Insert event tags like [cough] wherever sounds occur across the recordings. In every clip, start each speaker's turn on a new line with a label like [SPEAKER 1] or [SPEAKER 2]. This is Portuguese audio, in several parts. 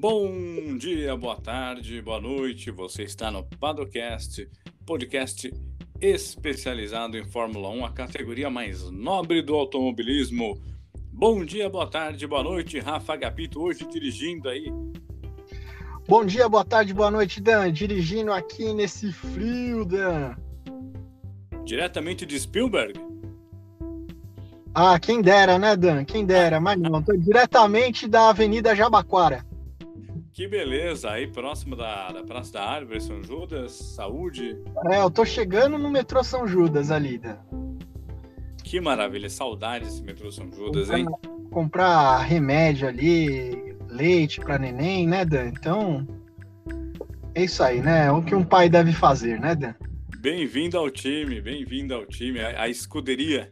[SPEAKER 1] Bom dia, boa tarde, boa noite. Você está no Padocast, podcast especializado em Fórmula 1, a categoria mais nobre do automobilismo. Bom dia, boa tarde, boa noite. Rafa Agapito hoje dirigindo aí.
[SPEAKER 2] Bom dia, boa tarde, boa noite, Dan. Dirigindo aqui nesse frio, Dan.
[SPEAKER 1] Diretamente de Spielberg.
[SPEAKER 2] Ah, quem dera, né, Dan? Quem dera, mas não. Tô diretamente da Avenida Jabaquara.
[SPEAKER 1] Que beleza, aí próximo da, da Praça da Árvore, São Judas, saúde.
[SPEAKER 2] É, eu tô chegando no metrô São Judas ali, Dan.
[SPEAKER 1] Que maravilha, saudade desse metrô São Judas, hein?
[SPEAKER 2] Comprar remédio ali, leite para neném, né, Dan? Então, é isso aí, né? É o que um pai deve fazer, né, Dan?
[SPEAKER 1] Bem-vindo ao time, bem-vindo ao time, a, a escuderia.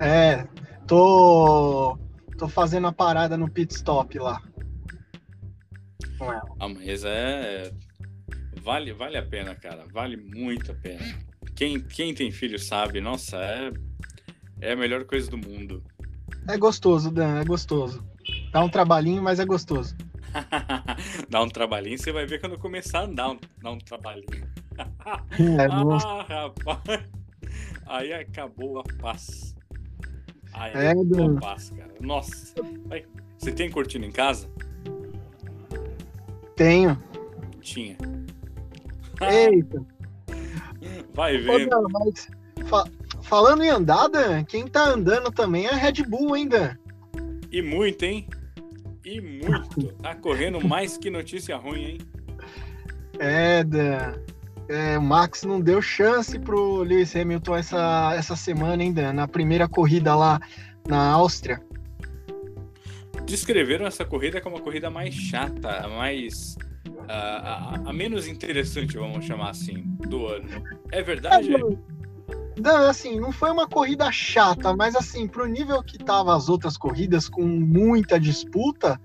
[SPEAKER 2] É, tô, tô fazendo a parada no pit stop lá.
[SPEAKER 1] Com ela. Ah, mas é. Vale, vale a pena, cara. Vale muito a pena. Quem, quem tem filho sabe, nossa, é, é a melhor coisa do mundo.
[SPEAKER 2] É gostoso, Dan, é gostoso. Dá um trabalhinho, mas é gostoso. [laughs]
[SPEAKER 1] Dá um trabalhinho, você vai ver quando começar a andar um, dar um trabalhinho. [laughs]
[SPEAKER 2] É,
[SPEAKER 1] ah, rapaz. Aí acabou a paz. Aí
[SPEAKER 2] É,
[SPEAKER 1] acabou
[SPEAKER 2] Dan.
[SPEAKER 1] a paz, cara. Nossa. Você tem cortina em casa?
[SPEAKER 2] Tenho.
[SPEAKER 1] Tinha. [laughs]
[SPEAKER 2] Eita.
[SPEAKER 1] Vai
[SPEAKER 2] mas fa- falando em andar, Dan, quem tá andando também é a Red Bull, hein, Dan?
[SPEAKER 1] E muito, hein? E muito. Tá correndo mais que notícia ruim, hein?
[SPEAKER 2] É, Dan. É, o Max não deu chance pro Lewis Hamilton essa, essa semana, hein, Dan? Na primeira corrida lá na Áustria.
[SPEAKER 1] Descreveram essa corrida como a corrida mais chata, a mais. a, a- a menos interessante, vamos chamar assim, do ano. É verdade?
[SPEAKER 2] Dan, assim, não foi uma corrida chata, mas assim, pro nível que tava as outras corridas, com muita disputa,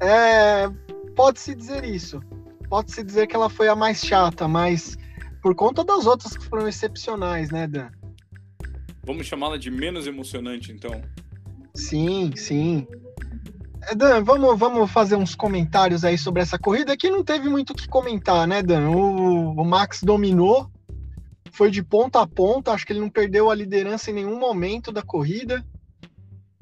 [SPEAKER 2] é, pode-se dizer isso. Pode-se dizer que ela foi a mais chata, mas por conta das outras que foram excepcionais, né, Dan?
[SPEAKER 1] Vamos chamá-la de menos emocionante, então.
[SPEAKER 2] Sim, sim. Dan, vamos, vamos fazer uns comentários aí sobre essa corrida que não teve muito o que comentar, né, Dan? O, o Max dominou, foi de ponta a ponta, acho que ele não perdeu a liderança em nenhum momento da corrida.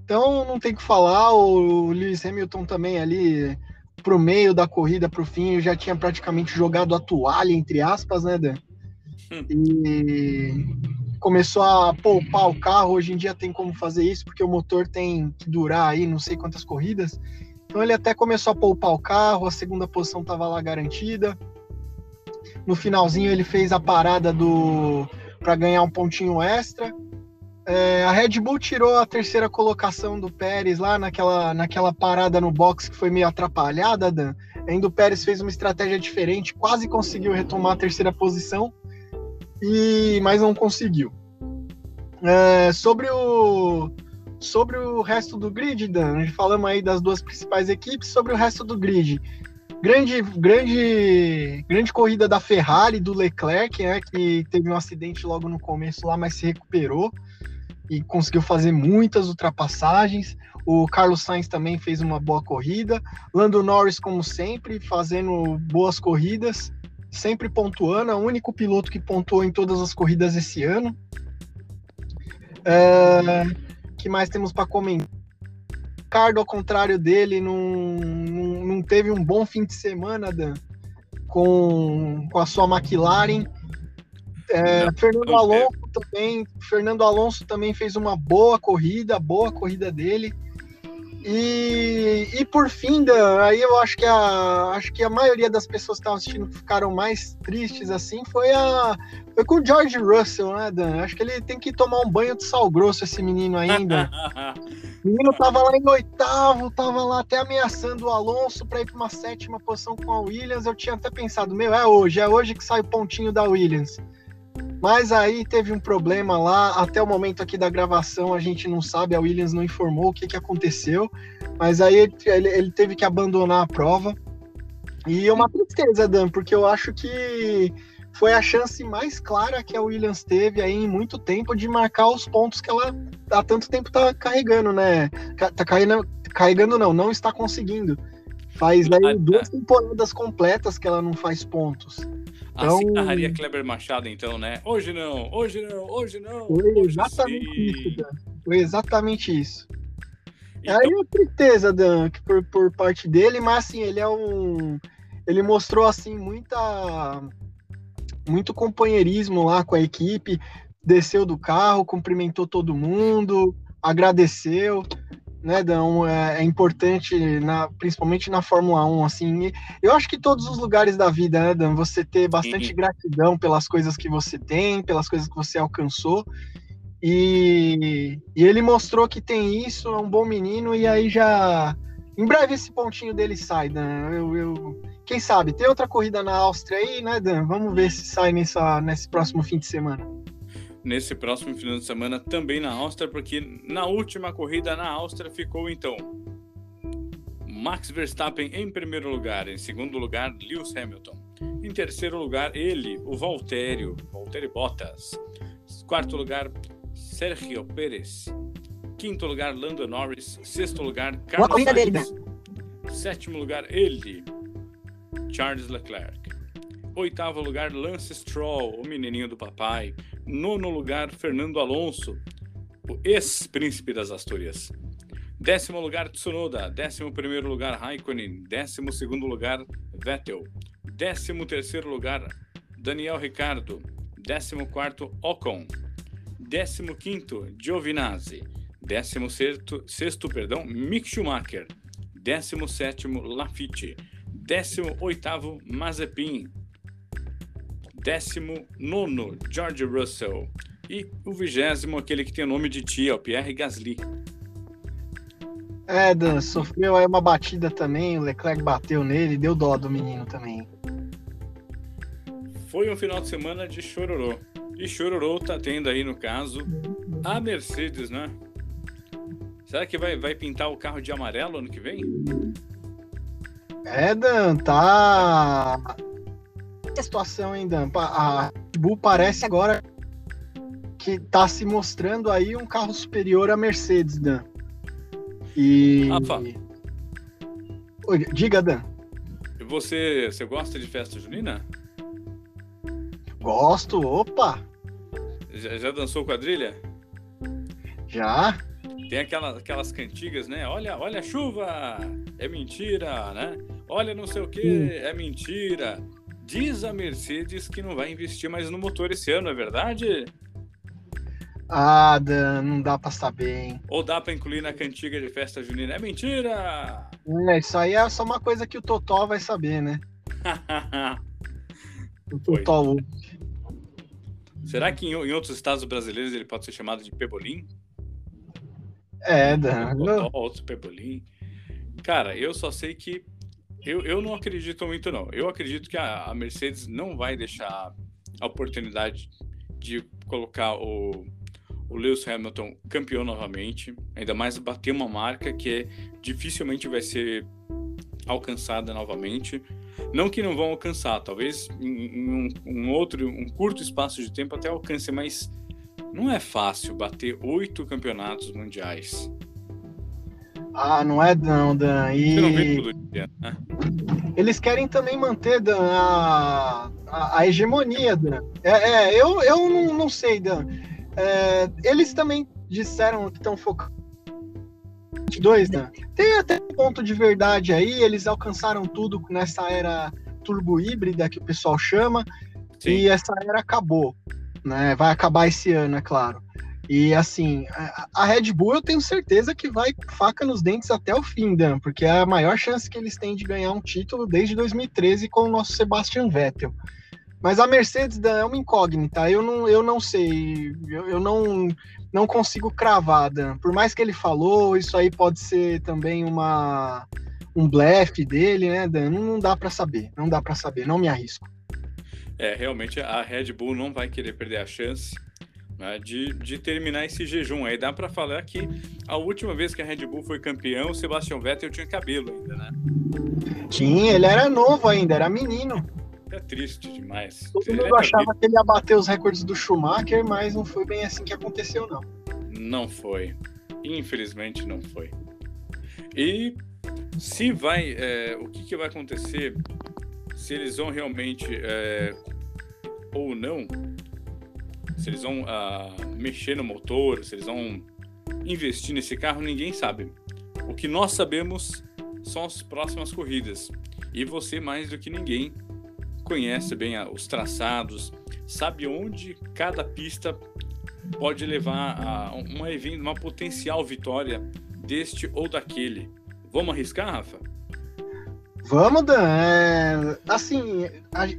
[SPEAKER 2] Então não tem o que falar, o Lewis Hamilton também ali pro meio da corrida, pro fim, já tinha praticamente jogado a toalha, entre aspas, né, Dan? E começou a poupar o carro. Hoje em dia tem como fazer isso, porque o motor tem que durar aí não sei quantas corridas. Então ele até começou a poupar o carro, a segunda posição estava lá garantida. No finalzinho ele fez a parada do para ganhar um pontinho extra. É, a Red Bull tirou a terceira colocação do Pérez lá naquela, naquela parada no box que foi meio atrapalhada, Dan. Ainda o Pérez fez uma estratégia diferente, quase conseguiu retomar a terceira posição, e mas não conseguiu. É, sobre o sobre o resto do grid, Dan, falamos aí das duas principais equipes, sobre o resto do grid. Grande, grande, grande corrida da Ferrari, do Leclerc, né, que teve um acidente logo no começo lá, mas se recuperou e conseguiu fazer muitas ultrapassagens. O Carlos Sainz também fez uma boa corrida. Lando Norris, como sempre, fazendo boas corridas, sempre pontuando. É o único piloto que pontuou em todas as corridas esse ano. É, que mais temos para comentar? Ricardo, ao contrário dele, não, não, não teve um bom fim de semana, Dan, com, com a sua McLaren. É, Fernando Alonso também, Fernando Alonso também fez uma boa corrida, boa corrida dele. E, e por fim, Dan, aí eu acho que a acho que a maioria das pessoas que estavam assistindo que ficaram mais tristes assim foi a foi com o George Russell, né, Dan? Acho que ele tem que tomar um banho de sal grosso esse menino ainda. [laughs] O menino tava lá em oitavo, tava lá até ameaçando o Alonso para ir para uma sétima posição com a Williams. Eu tinha até pensado, meu, é hoje, é hoje que sai o pontinho da Williams. Mas aí teve um problema lá, até o momento aqui da gravação a gente não sabe, a Williams não informou o que, que aconteceu, mas aí ele, ele- teve que abandonar a prova. E é uma tristeza, Dan, porque eu acho que foi a chance mais clara que a Williams teve aí em muito tempo de marcar os pontos que ela há tanto tempo tá carregando, né? Tá carregando, carregando não, não está conseguindo. Faz aí duas temporadas completas que ela não faz pontos.
[SPEAKER 1] Então, assim narraria Kleber Machado, então, né? Hoje não, hoje não, hoje não.
[SPEAKER 2] Foi exatamente isso, Dan. Foi exatamente isso. Então... Aí uma tristeza, Dan, por, por parte dele, mas assim, ele é um. Ele mostrou assim muita. Muito companheirismo lá com a equipe, desceu do carro, cumprimentou todo mundo, agradeceu né, Dão? É, é, importante, na, principalmente na Fórmula 1, assim. Eu acho que todos os lugares da vida, né, Dan? Você ter bastante Sim. gratidão pelas coisas que você tem, pelas coisas que você alcançou. E, e ele mostrou que tem isso, é um bom menino, e aí já. Em breve esse pontinho dele sai, Dan. Eu, eu, quem sabe? Tem outra corrida na Áustria aí, né, Dan? Vamos ver se sai nessa, nesse próximo fim de semana
[SPEAKER 1] nesse próximo final de semana também na Áustria, porque na última corrida na Áustria ficou então Max Verstappen em primeiro lugar, em segundo lugar Lewis Hamilton, em terceiro lugar ele, o Valtério, Valtteri Bottas, quarto lugar Sergio Pérez, quinto lugar Lando Norris, sexto lugar Carlos Sainz, sétimo lugar ele, Charles Leclerc. Oitavo lugar, Lance Stroll, o menininho do papai. Nono lugar, Fernando Alonso, o ex-príncipe das Astúrias. Décimo lugar, Tsunoda. Décimo primeiro lugar, Raikkonen. Décimo segundo lugar, Vettel. Décimo terceiro lugar, Daniel Ricardo. Décimo quarto, Ocon. Décimo quinto, Giovinazzi. Décimo sexto, sexto perdão, Mick Schumacher. Décimo sétimo, Lafitte. Décimo oitavo, Mazepin. 19, George Russell. E o vigésimo, aquele que tem o nome de tia, o Pierre Gasly.
[SPEAKER 2] É, Dan, sofreu aí uma batida também, o Leclerc bateu nele, deu dó do menino também.
[SPEAKER 1] Foi um final de semana de chororô. E chororô tá tendo aí, no caso, a Mercedes, né? Será que vai, vai pintar o carro de amarelo ano que vem?
[SPEAKER 2] É, Dan, tá a situação ainda. A Red Bull parece agora que está se mostrando aí um carro superior à Mercedes, Dan. E. Rafa. Diga, Dan.
[SPEAKER 1] Você, você gosta de festa junina?
[SPEAKER 2] Gosto, opa!
[SPEAKER 1] Já, já dançou quadrilha?
[SPEAKER 2] Já.
[SPEAKER 1] Tem aquelas, aquelas cantigas, né? Olha, olha a chuva, é mentira, né? Olha não sei o que, é mentira. Diz a Mercedes que não vai investir mais no motor esse ano, é verdade?
[SPEAKER 2] Ah, Dan, não dá pra saber, hein?
[SPEAKER 1] Ou dá pra incluir na cantiga de festa junina? É mentira!
[SPEAKER 2] É, isso aí é só uma coisa que o Totó vai saber, né? [laughs] o Totó.
[SPEAKER 1] Será que em, em, outros estados brasileiros ele pode ser chamado de Pebolim?
[SPEAKER 2] É, Dan.
[SPEAKER 1] Totó, outro Pebolim. Cara, eu só sei que eu, eu não acredito muito, não. Eu acredito que a, a Mercedes não vai deixar a oportunidade de colocar o, o Lewis Hamilton campeão novamente, ainda mais bater uma marca que é, dificilmente vai ser alcançada novamente. Não que não vão alcançar, talvez em, um, um, outro, um curto espaço de tempo até alcance, mas não é fácil bater oito campeonatos mundiais.
[SPEAKER 2] Ah, não é não, Dan. E... Você não vê dia, né? Eles querem também manter, Dan, a, a, a hegemonia, Dan. É, é, eu, eu não, não sei, Dan. É, eles também disseram que estão focando dois, Dan. Tem até um ponto de verdade aí, eles alcançaram tudo nessa era turbo híbrida que o pessoal chama, Sim. e essa era acabou. Né? Vai acabar esse ano, é claro. E assim, a, Red Bull eu tenho certeza que vai faca nos dentes até o fim, Dan, porque é a maior chance que eles têm de ganhar um título desde 2013 com o nosso Sebastian Vettel. Mas a Mercedes Dan, é uma incógnita, eu não, eu não sei, eu, eu não, não consigo cravar, Dan. Por mais que ele falou, isso aí pode ser também uma um blefe dele, né, Dan? Não, não dá para saber, não dá para saber, não me arrisco.
[SPEAKER 1] É, realmente a Red Bull não vai querer perder a chance né, de, de terminar esse jejum. Aí dá para falar que a última vez que a Red Bull foi campeão, o Sebastian Vettel tinha cabelo ainda, né?
[SPEAKER 2] Tinha, ele era novo ainda, era menino.
[SPEAKER 1] É triste demais.
[SPEAKER 2] Todo ele mundo achava cabelo. que ele ia bater os recordes do Schumacher, mas não foi bem assim que aconteceu, não.
[SPEAKER 1] Não foi. Infelizmente não foi. E Se vai, é, o que, que, vai acontecer se eles vão realmente é, ou não, se eles vão uh, mexer no motor, se eles vão investir nesse carro, ninguém sabe. O que nós sabemos são as próximas corridas. E você, mais do que ninguém, conhece bem os traçados, sabe onde cada pista pode levar a uma, uma potencial vitória deste ou daquele. Vamos arriscar, Rafa?
[SPEAKER 2] Vamos, Dan. É, assim,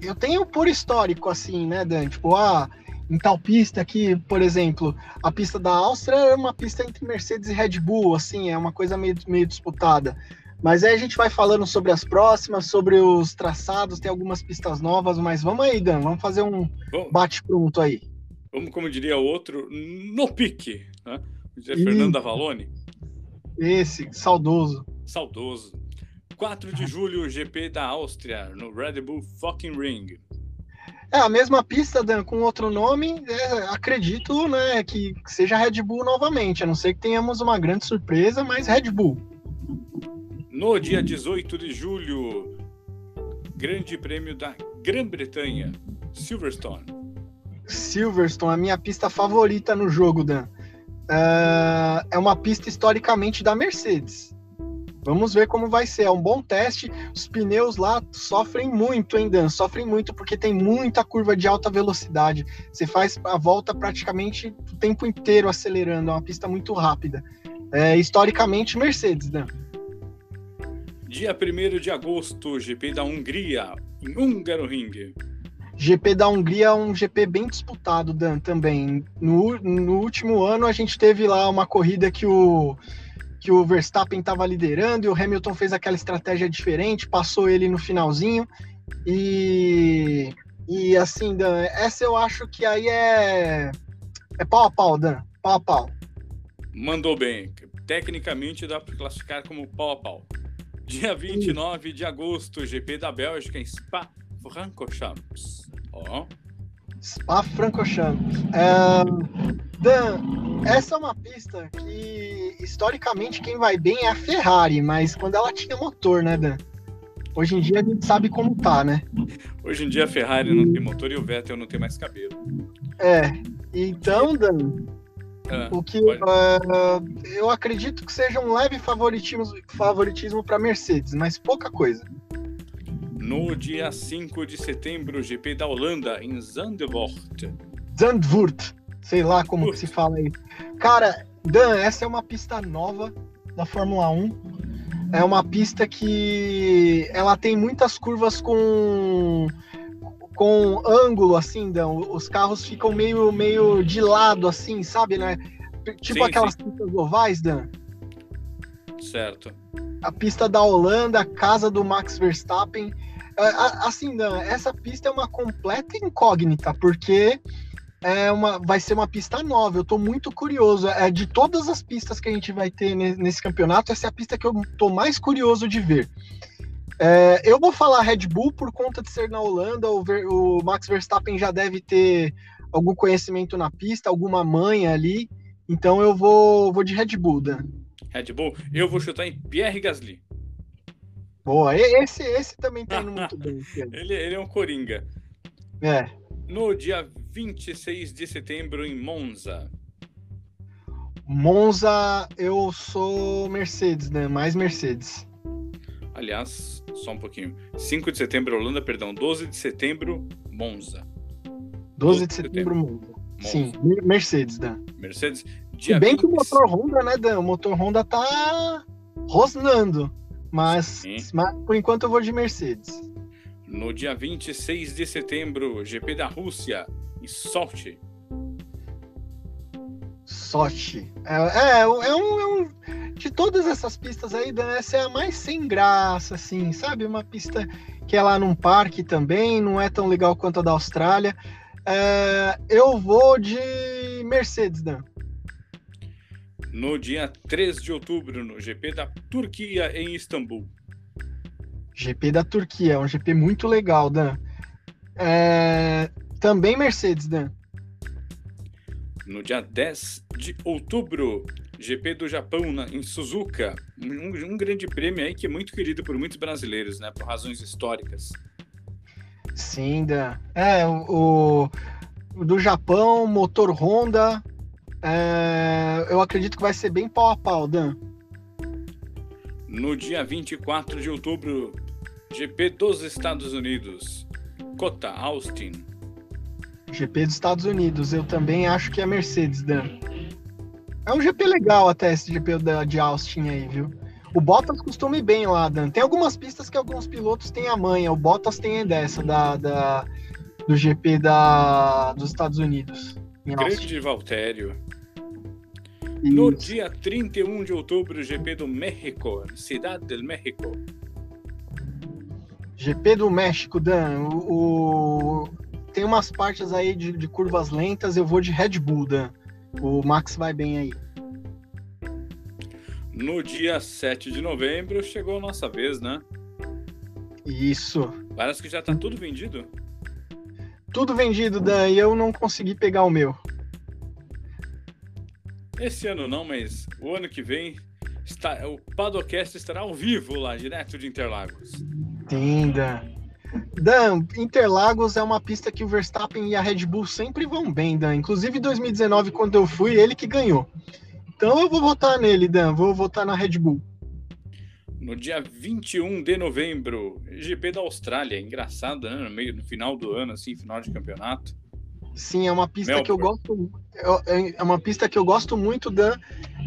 [SPEAKER 2] eu tenho por histórico, assim, né, Dan? Tipo, ah, em tal pista aqui, por exemplo, a pista da Áustria é uma pista entre Mercedes e Red Bull, assim, é uma coisa meio, meio disputada. Mas aí a gente vai falando sobre as próximas, sobre os traçados, tem algumas pistas novas, mas vamos aí, Dan, vamos fazer um bate-pronto aí.
[SPEAKER 1] Vamos, como diria o outro, no pique, né? E... Fernando Avalone.
[SPEAKER 2] Esse, saudoso.
[SPEAKER 1] Saudoso. 4 de julho, GP da Áustria, no Red Bull Fucking Ring.
[SPEAKER 2] É a mesma pista, Dan, com outro nome. É, acredito né, que seja Red Bull novamente, a não ser que tenhamos uma grande surpresa, mas Red Bull.
[SPEAKER 1] No dia 18 de julho, Grande Prêmio da Grã-Bretanha, Silverstone.
[SPEAKER 2] Silverstone, a minha pista favorita no jogo, Dan. Uh, é uma pista historicamente da Mercedes. Vamos ver como vai ser. É um bom teste. Os pneus lá sofrem muito, hein, Dan? Sofrem muito porque tem muita curva de alta velocidade. Você faz a volta praticamente o tempo inteiro acelerando. É uma pista muito rápida. É, historicamente, Mercedes, Dan.
[SPEAKER 1] Dia 1 de agosto, GP da Hungria, em Hungaroring.
[SPEAKER 2] GP da Hungria é um GP bem disputado, Dan, também. No, no último ano, a gente teve lá uma corrida que o que o Verstappen estava liderando e o Hamilton fez aquela estratégia diferente, passou ele no finalzinho. E, e assim, Dan, essa eu acho que aí é, é pau a pau, Dan, pau a pau.
[SPEAKER 1] Mandou bem. Tecnicamente dá para classificar como pau a pau. Dia 29 de agosto, GP da Bélgica em Spa-Francorchamps. Ó. Oh.
[SPEAKER 2] Spa-Francorchamps. É, Dan, essa é uma pista que historicamente quem vai bem é a Ferrari, mas quando ela tinha motor, né, Dan? Hoje em dia a gente sabe como tá, né?
[SPEAKER 1] Hoje em dia a Ferrari não tem motor e o Vettel não tem mais cabelo.
[SPEAKER 2] É, então, Dan, ah, o que uh, eu acredito que seja um leve favoritismo, favoritismo para Mercedes, mas pouca coisa.
[SPEAKER 1] No dia 5 de setembro, GP da Holanda, em Zandvoort.
[SPEAKER 2] Zandvoort sei lá como se fala aí. Cara, Dan, essa é uma pista nova da Fórmula 1. É uma pista que ela tem muitas curvas com com ângulo assim, Dan. Os carros ficam meio meio de lado assim, sabe, né? Tipo sim, aquelas sim. pistas ovais, Dan.
[SPEAKER 1] Certo.
[SPEAKER 2] A pista da Holanda, casa do Max Verstappen. É, assim, Dan, essa pista é uma completa incógnita, porque é uma, vai ser uma pista nova. Eu tô muito curioso. É de todas as pistas que a gente vai ter nesse campeonato, essa é a pista que eu tô mais curioso de ver. É, eu vou falar Red Bull por conta de ser na Holanda. O, Ver, o, Max Verstappen já deve ter algum conhecimento na pista, alguma manha ali. Então eu vou, vou de Red Bull, Dan.
[SPEAKER 1] Red Bull, eu vou chutar em Pierre Gasly.
[SPEAKER 2] Boa, esse, esse também tá indo muito bem. [laughs]
[SPEAKER 1] ele, ele é um coringa.
[SPEAKER 2] É.
[SPEAKER 1] No dia 26 de setembro em Monza.
[SPEAKER 2] Monza, eu sou Mercedes, né? Mais Mercedes.
[SPEAKER 1] Aliás, só um pouquinho. 5 de setembro, Holanda, perdão. 12 de setembro, Monza.
[SPEAKER 2] 12 de setembro, Monza. Monza. Sim, Mercedes, Dan.
[SPEAKER 1] Mercedes.
[SPEAKER 2] Dia bem 20... que o motor Honda, né, Dan? O motor Honda tá rosnando. Mas, mas por enquanto eu vou de Mercedes.
[SPEAKER 1] No dia 26 de setembro, GP da Rússia, e Sochi.
[SPEAKER 2] Sochi. É, é, é, um, é um. De todas essas pistas aí, essa é a mais sem graça, assim, sabe? Uma pista que é lá num parque também, não é tão legal quanto a da Austrália. É, eu vou de Mercedes, Dan.
[SPEAKER 1] No dia 3 de outubro, no GP da Turquia, em Istambul.
[SPEAKER 2] GP da Turquia, é um GP muito legal, Dan. É, também Mercedes, Dan.
[SPEAKER 1] No dia 10 de outubro, GP do Japão na, em Suzuka, um, um, grande prêmio aí que é muito querido por muitos brasileiros, né, por razões históricas.
[SPEAKER 2] Sim, Dan. É, o, o do Japão, motor Honda, é, eu acredito que vai ser bem pau a pau, Dan.
[SPEAKER 1] No dia 24 de outubro, GP dos Estados Unidos, Cota, Austin.
[SPEAKER 2] GP dos Estados Unidos, eu também acho que é Mercedes, Dan. É um GP legal até esse GP de Austin aí, viu? O Bottas costuma ir bem lá, Dan. Tem algumas pistas que alguns pilotos têm a manha. O Bottas tem dessa, da, da do GP da, dos Estados Unidos.
[SPEAKER 1] Grande Valtério. No dia 31 de outubro, o GP do México, Cidade del México.
[SPEAKER 2] GP do México, Dan. O, o... Tem umas partes aí de, de, curvas lentas, eu vou de Red Bull, Dan. O Max vai bem aí.
[SPEAKER 1] No dia 7 de novembro, chegou a nossa vez, né?
[SPEAKER 2] Isso.
[SPEAKER 1] Parece que já tá tudo vendido.
[SPEAKER 2] Tudo vendido, Dan, e eu não consegui pegar o meu.
[SPEAKER 1] Esse ano não, mas o ano que vem está, o Padocast estará ao vivo lá, direto de Interlagos.
[SPEAKER 2] Sim, Dan. Dan, Interlagos é uma pista que o Verstappen e a Red Bull sempre vão bem, Dan. Inclusive em 2019, quando eu fui, ele que ganhou. Então eu vou votar nele, Dan. Vou votar na Red Bull.
[SPEAKER 1] No dia 21 de novembro, GP da Austrália. Engraçado, né? No meio, no final do ano, assim, final de campeonato.
[SPEAKER 2] Sim, é uma pista Melbourne. que eu gosto. É, é uma pista que eu gosto muito, Dan.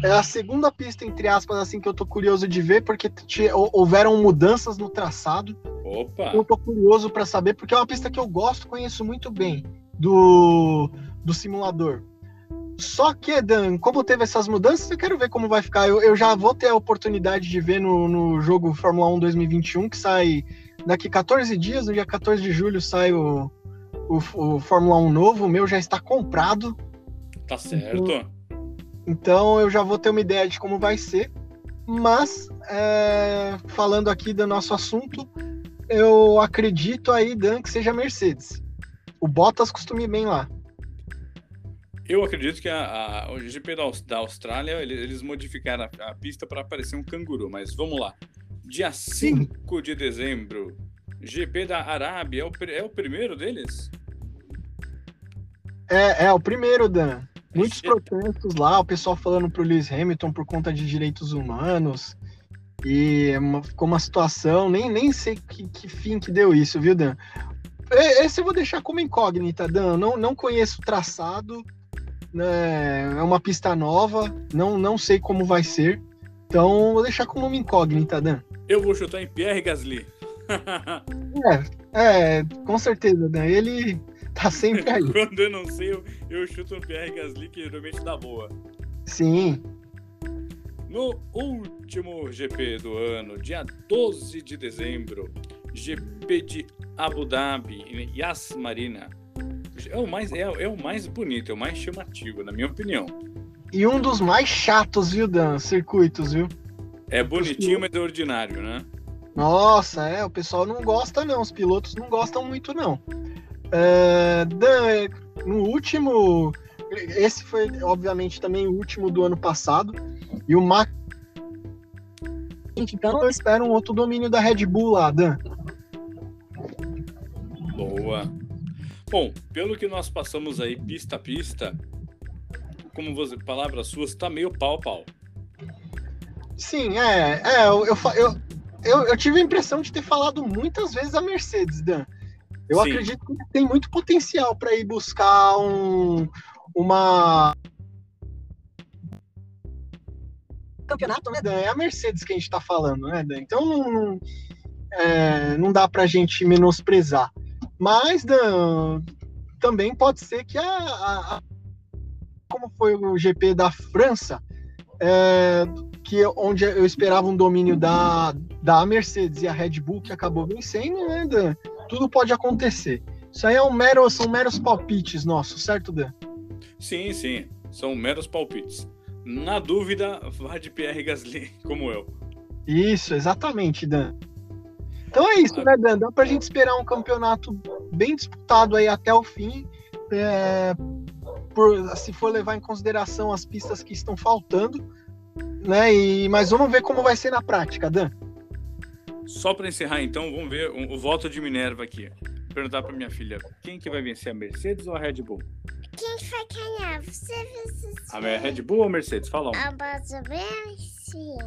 [SPEAKER 2] É a segunda pista, entre aspas, assim, que eu tô curioso de ver, porque houveram mudanças no traçado.
[SPEAKER 1] Opa!
[SPEAKER 2] Eu tô curioso para saber, porque é uma pista que eu gosto, conheço muito bem do, do simulador. Só que, Dan, como teve essas mudanças, eu quero ver como vai ficar. Eu, eu já vou ter a oportunidade de ver no, no jogo Fórmula 1 2021, que sai daqui 14 dias, no dia 14 de julho sai o, o, o Fórmula 1 novo, o meu já está comprado.
[SPEAKER 1] Tá certo. Então,
[SPEAKER 2] eu já vou ter uma ideia de como vai ser. Mas, é, falando aqui do nosso assunto, eu acredito aí, Dan, que seja Mercedes. O Bottas costuma ir bem lá.
[SPEAKER 1] Eu acredito que a, a, o GP da, da Austrália, eles, modificaram a, a pista para parecer um canguru, mas vamos lá. Dia 5 de dezembro, GP da Arábia, é o, é o primeiro deles?
[SPEAKER 2] É, é o primeiro, Dan. Muitos protestos lá, o pessoal falando pro Lewis Hamilton por conta de direitos humanos. E uma, ficou uma situação, nem, nem sei que, que fim que deu isso, viu, Dan? Esse eu vou deixar como incógnita, Dan. Não, não conheço o traçado, né? é uma pista nova, não, não sei como vai ser. Então, vou deixar como uma incógnita, Dan.
[SPEAKER 1] Eu vou chutar em Pierre Gasly
[SPEAKER 2] é, é, com certeza, né? Ele tá sempre aí. [laughs]
[SPEAKER 1] Quando eu não sei, eu, eu chuto no Pierre Gasly, que geralmente dá boa.
[SPEAKER 2] Sim.
[SPEAKER 1] No último GP do ano, dia 12 de dezembro, GP de Abu Dhabi, Yas Marina. É o, mais, é, é o mais bonito, é o mais chamativo, na minha opinião.
[SPEAKER 2] E um dos mais chatos, viu, Dan? Circuitos, viu?
[SPEAKER 1] É bonitinho, mas é ordinário, né?
[SPEAKER 2] Nossa, é, o pessoal não gosta não, os pilotos não gostam muito não. É, no último, esse foi obviamente também o último do ano passado, e o Max então eu espero um outro domínio da Red Bull lá, Dan.
[SPEAKER 1] Boa. Bom, pelo que nós passamos aí pista a pista, como você, palavras suas, tá meio pau pau.
[SPEAKER 2] Sim, é, é eu, eu, eu eu, eu tive a impressão de ter falado muitas vezes a Mercedes, Dan. Eu Sim. acredito que tem muito potencial para ir buscar um, uma campeonato, né, Dan? É a Mercedes que a gente está falando, né, Dan? Então não, não, é, não dá para a gente menosprezar. Mas, Dan, também pode ser que a, a, a como foi o GP da França, é, que onde eu esperava um domínio da, da Mercedes e a Red Bull que acabou vencendo, né, Dan? Tudo pode acontecer. Isso aí é um mero, são meros palpites nossos, certo, Dan?
[SPEAKER 1] Sim, sim, são meros palpites. Na dúvida, vá de Pierre Gasly, como eu.
[SPEAKER 2] Isso, exatamente, Dan. Então é isso, né, Dan? Dá pra gente esperar um campeonato bem disputado aí até o fim. É, por, se for levar em consideração as pistas que estão faltando, né? E, mas vamos ver como vai ser na prática, Dan.
[SPEAKER 1] Só para encerrar, então, vamos ver o, o, voto de Minerva aqui. Vou perguntar para minha filha, quem que vai vencer, a Mercedes ou a Red Bull?
[SPEAKER 3] Quem que vai ganhar? Você
[SPEAKER 1] A Red Bull ou a Mercedes? Fala um.
[SPEAKER 3] A pessoa assim.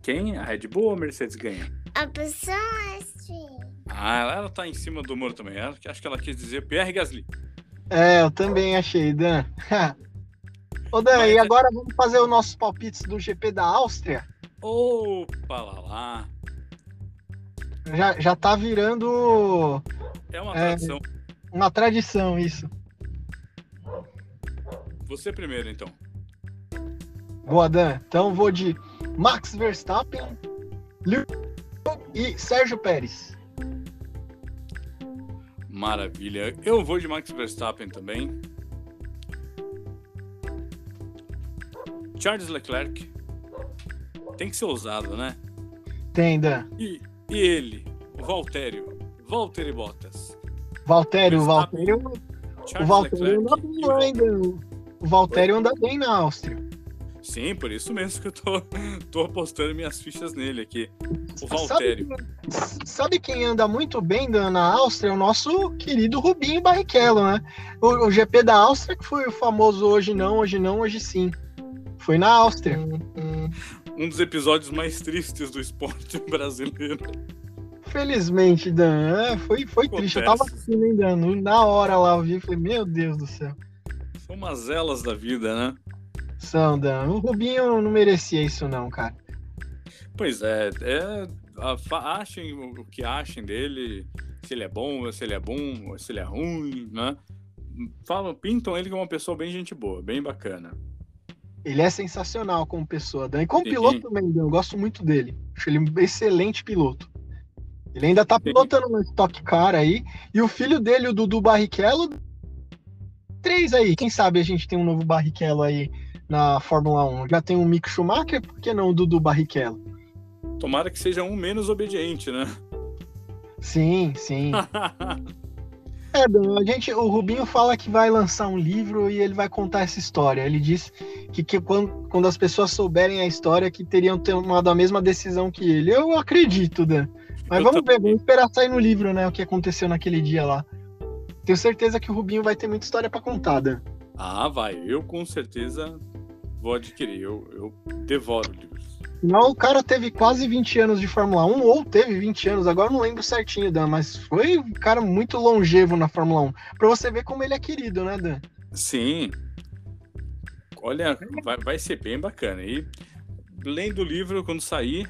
[SPEAKER 1] Quem? A Red Bull ou a Mercedes ganha?
[SPEAKER 3] A pessoa assim.
[SPEAKER 1] Ah, ela, ela tá em cima do muro também. Ela, acho que ela quis dizer Pierre Gasly.
[SPEAKER 2] É, eu também achei, Dan. [laughs] Ô, Dan, Mas, e é- agora vamos fazer os nossos palpites do GP da Áustria?
[SPEAKER 1] Opa, lá, lá.
[SPEAKER 2] Já, já tá virando.
[SPEAKER 1] É uma tradição. É,
[SPEAKER 2] uma tradição, isso.
[SPEAKER 1] Você primeiro, então.
[SPEAKER 2] Boa, Dan. Então vou de Max Verstappen, e Sérgio Pérez.
[SPEAKER 1] Maravilha. Eu vou de Max Verstappen também. Charles Leclerc. Tem que ser ousado, né?
[SPEAKER 2] Tem, Dan.
[SPEAKER 1] E, e ele, o Valtério. Valtteri Bottas.
[SPEAKER 2] Valtério, Valtério. o Valtério anda bem ainda. O Valtério anda bem na Áustria.
[SPEAKER 1] Sim, por isso mesmo que eu tô, [laughs] tô apostando minhas fichas nele aqui. O Valtério.
[SPEAKER 2] Sabe, sabe quem anda muito bem na Áustria? É o nosso querido Rubinho Barrichello, né? O, o, GP da Áustria, que foi o famoso hoje não, hoje não, hoje sim. Foi na Áustria.
[SPEAKER 1] Um dos episódios mais tristes do esporte [laughs] brasileiro.
[SPEAKER 2] Felizmente, Dan. É, foi foi triste. Eu tava assim, hein, Dan? Na hora lá eu vi e falei, meu Deus do céu.
[SPEAKER 1] São umas elas da vida, né?
[SPEAKER 2] São, Dan. O Rubinho não merecia isso, não, cara.
[SPEAKER 1] Pois é, é achem o que achem dele, se ele é bom, se ele é bom, se ele é ruim, né? Falam, pintam ele como uma pessoa bem gente boa, bem bacana.
[SPEAKER 2] Ele é sensacional como pessoa, Dan. E como Sim. piloto também, Dan. Eu gosto muito dele. Acho ele um excelente piloto. Ele ainda tá pilotando no Stock Car aí. E o filho dele, o Dudu Barrichello. Três aí. Quem sabe a gente tem um novo Barrichello aí na Fórmula 1. Já tem o Mick Schumacher, por que não o Dudu Barrichello?
[SPEAKER 1] Tomara que seja um menos obediente, né?
[SPEAKER 2] Sim, sim. [laughs] é, a gente, o Rubinho fala que vai lançar um livro e ele vai contar essa história. Ele diz que, que quando, quando as pessoas souberem a história, que teriam tomado a mesma decisão que ele. Eu acredito, Dan. Mas Eu vamos ver, vamos esperar sair no livro, né? O que aconteceu naquele dia lá. Tenho certeza que o Rubinho vai ter muita história para contar, Dan.
[SPEAKER 1] Ah, vai. Eu com certeza vou adquirir. Eu, eu devoro livros.
[SPEAKER 2] Não, o cara teve quase 20 anos de Fórmula 1, ou teve 20 anos, agora não lembro certinho, Dan, mas foi um cara muito longevo na Fórmula 1. Pra você ver como ele é querido, né, Dan?
[SPEAKER 1] Sim. Olha, vai, vai ser bem bacana. E lendo o livro, quando sair,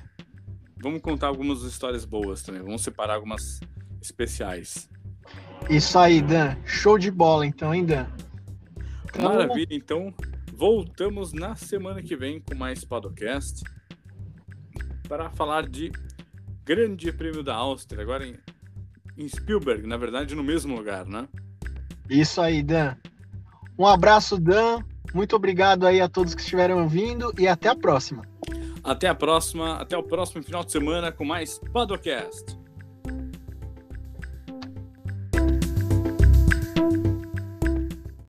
[SPEAKER 1] vamos contar algumas histórias boas também. Vamos separar algumas especiais.
[SPEAKER 2] Isso aí, Dan. Show de bola, então, hein, Dan?
[SPEAKER 1] Então... Maravilha, então voltamos na semana que vem com mais podcast para falar de Grande Prêmio da Áustria, agora em, em Spielberg, na verdade, no mesmo lugar, né?
[SPEAKER 2] Isso aí, Dan. Um abraço, Dan. Muito obrigado aí a todos que estiveram ouvindo e até a próxima.
[SPEAKER 1] Até a próxima, até o próximo final de semana com mais Podcast.